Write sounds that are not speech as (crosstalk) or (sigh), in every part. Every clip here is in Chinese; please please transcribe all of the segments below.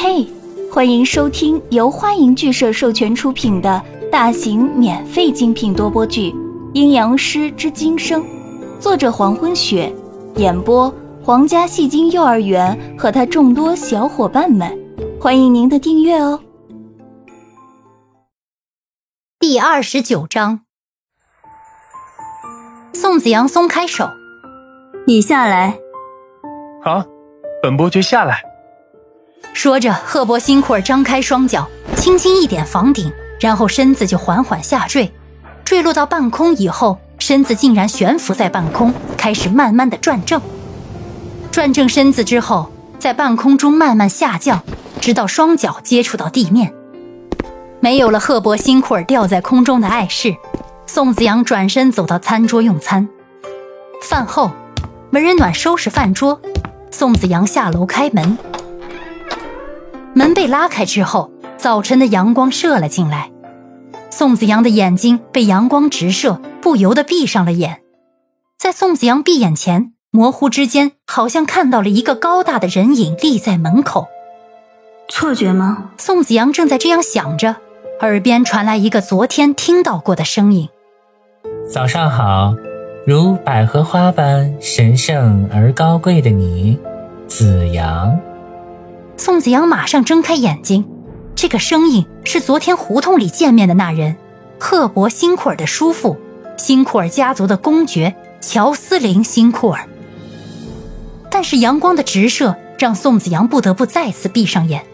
嘿，欢迎收听由欢迎剧社授权出品的大型免费精品多播剧《阴阳师之今生》，作者黄昏雪，演播皇家戏精幼儿园和他众多小伙伴们，欢迎您的订阅哦。第二十九章，宋子阳松开手，你下来。好，本伯爵下来。说着，赫伯辛库尔张开双脚，轻轻一点房顶，然后身子就缓缓下坠，坠落到半空以后，身子竟然悬浮在半空，开始慢慢的转正。转正身子之后，在半空中慢慢下降，直到双脚接触到地面。没有了赫伯辛库尔吊在空中的碍事，宋子阳转身走到餐桌用餐。饭后，文人暖收拾饭桌，宋子阳下楼开门。门被拉开之后，早晨的阳光射了进来，宋子阳的眼睛被阳光直射，不由得闭上了眼。在宋子阳闭眼前，模糊之间好像看到了一个高大的人影立在门口。错觉吗？宋子阳正在这样想着，耳边传来一个昨天听到过的声音：“早上好，如百合花般神圣而高贵的你，子阳。”宋子阳马上睁开眼睛，这个声音是昨天胡同里见面的那人，赫伯辛库尔的叔父，辛库尔家族的公爵乔斯林辛库尔。但是阳光的直射让宋子阳不得不再次闭上眼。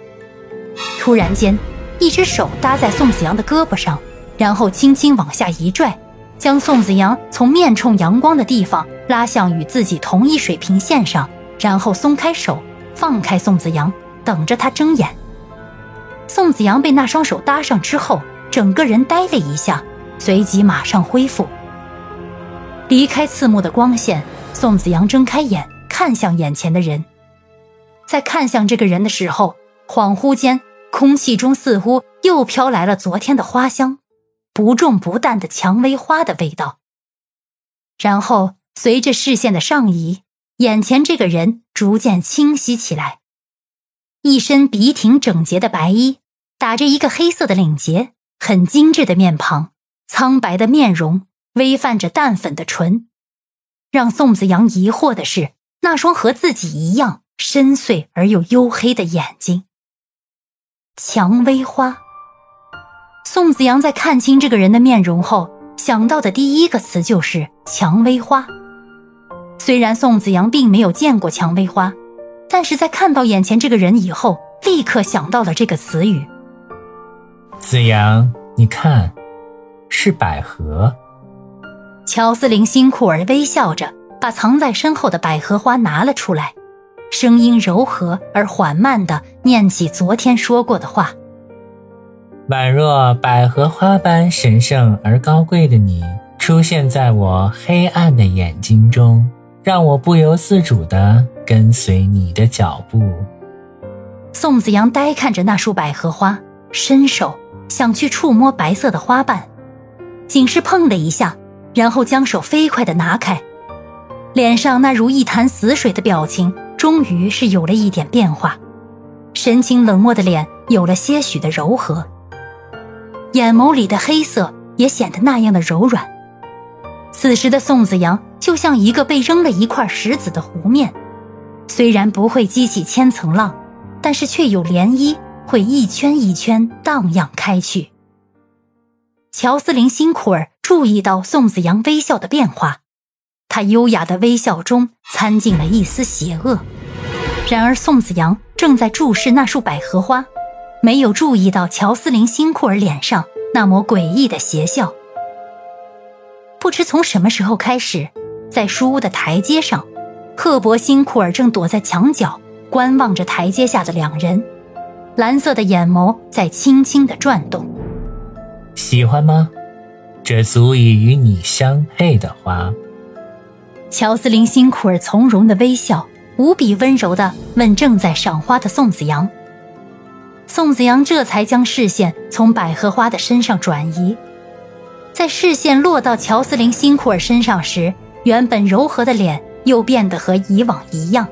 突然间，一只手搭在宋子阳的胳膊上，然后轻轻往下一拽，将宋子阳从面冲阳光的地方拉向与自己同一水平线上，然后松开手，放开宋子阳。等着他睁眼。宋子阳被那双手搭上之后，整个人呆了一下，随即马上恢复。离开刺目的光线，宋子阳睁开眼，看向眼前的人。在看向这个人的时候，恍惚间，空气中似乎又飘来了昨天的花香，不重不淡的蔷薇花的味道。然后随着视线的上移，眼前这个人逐渐清晰起来。一身笔挺整洁的白衣，打着一个黑色的领结，很精致的面庞，苍白的面容，微泛着淡粉的唇。让宋子阳疑惑的是，那双和自己一样深邃而又黝黑的眼睛。蔷薇花。宋子阳在看清这个人的面容后，想到的第一个词就是蔷薇花。虽然宋子阳并没有见过蔷薇花。但是在看到眼前这个人以后，立刻想到了这个词语。子阳，你看，是百合。乔斯林辛苦而微笑着，把藏在身后的百合花拿了出来，声音柔和而缓慢地念起昨天说过的话：“宛若百合花般神圣而高贵的你，出现在我黑暗的眼睛中。”让我不由自主地跟随你的脚步。宋子阳呆看着那束百合花，伸手想去触摸白色的花瓣，仅是碰了一下，然后将手飞快地拿开，脸上那如一潭死水的表情终于是有了一点变化，神情冷漠的脸有了些许的柔和，眼眸里的黑色也显得那样的柔软。此时的宋子阳。就像一个被扔了一块石子的湖面，虽然不会激起千层浪，但是却有涟漪，会一圈一圈荡漾开去。乔斯林辛库尔注意到宋子阳微笑的变化，他优雅的微笑中掺进了一丝邪恶。然而宋子阳正在注视那束百合花，没有注意到乔斯林辛库尔脸上那抹诡异的邪笑。不知从什么时候开始。在书屋的台阶上，赫伯辛库尔正躲在墙角观望着台阶下的两人，蓝色的眼眸在轻轻的转动。喜欢吗？这足以与你相配的花。乔斯林辛库尔从容的微笑，无比温柔的问正在赏花的宋子阳。宋子阳这才将视线从百合花的身上转移，在视线落到乔斯林辛库尔身上时。原本柔和的脸又变得和以往一样，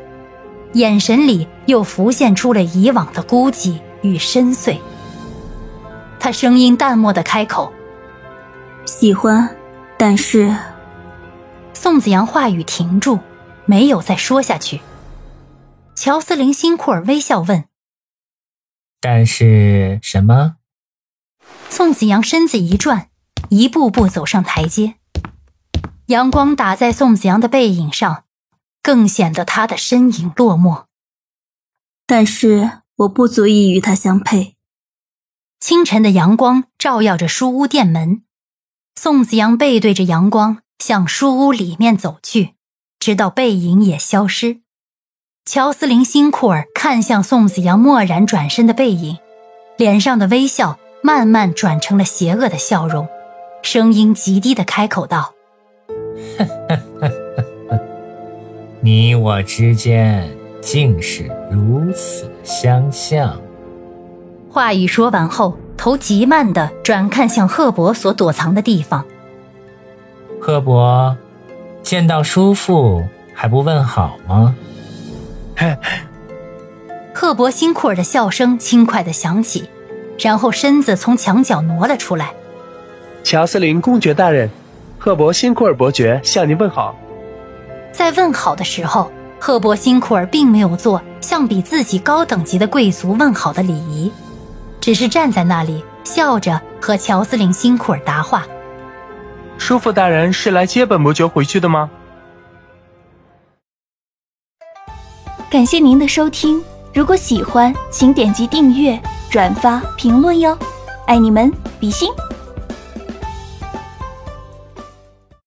眼神里又浮现出了以往的孤寂与深邃。他声音淡漠的开口：“喜欢，但是……”宋子阳话语停住，没有再说下去。乔斯林辛库尔微笑问：“但是什么？”宋子阳身子一转，一步步走上台阶。阳光打在宋子阳的背影上，更显得他的身影落寞。但是我不足以与他相配。清晨的阳光照耀着书屋店门，宋子阳背对着阳光向书屋里面走去，直到背影也消失。乔斯林辛库尔看向宋子阳蓦然转身的背影，脸上的微笑慢慢转成了邪恶的笑容，声音极低的开口道：“ (laughs) 你我之间竟是如此相像。”话语说完后，头极慢的转看向赫伯所躲藏的地方。赫伯，见到叔父还不问好吗？赫伯辛库尔的笑声轻快的响起，然后身子从墙角挪了出来。乔斯林公爵大人，赫伯辛库尔伯爵向您问好。在问好的时候，赫伯辛库尔并没有做向比自己高等级的贵族问好的礼仪。只是站在那里笑着和乔斯林辛库尔答话。叔父大人是来接本伯爵回去的吗？感谢您的收听，如果喜欢，请点击订阅、转发、评论哟，爱你们，比心。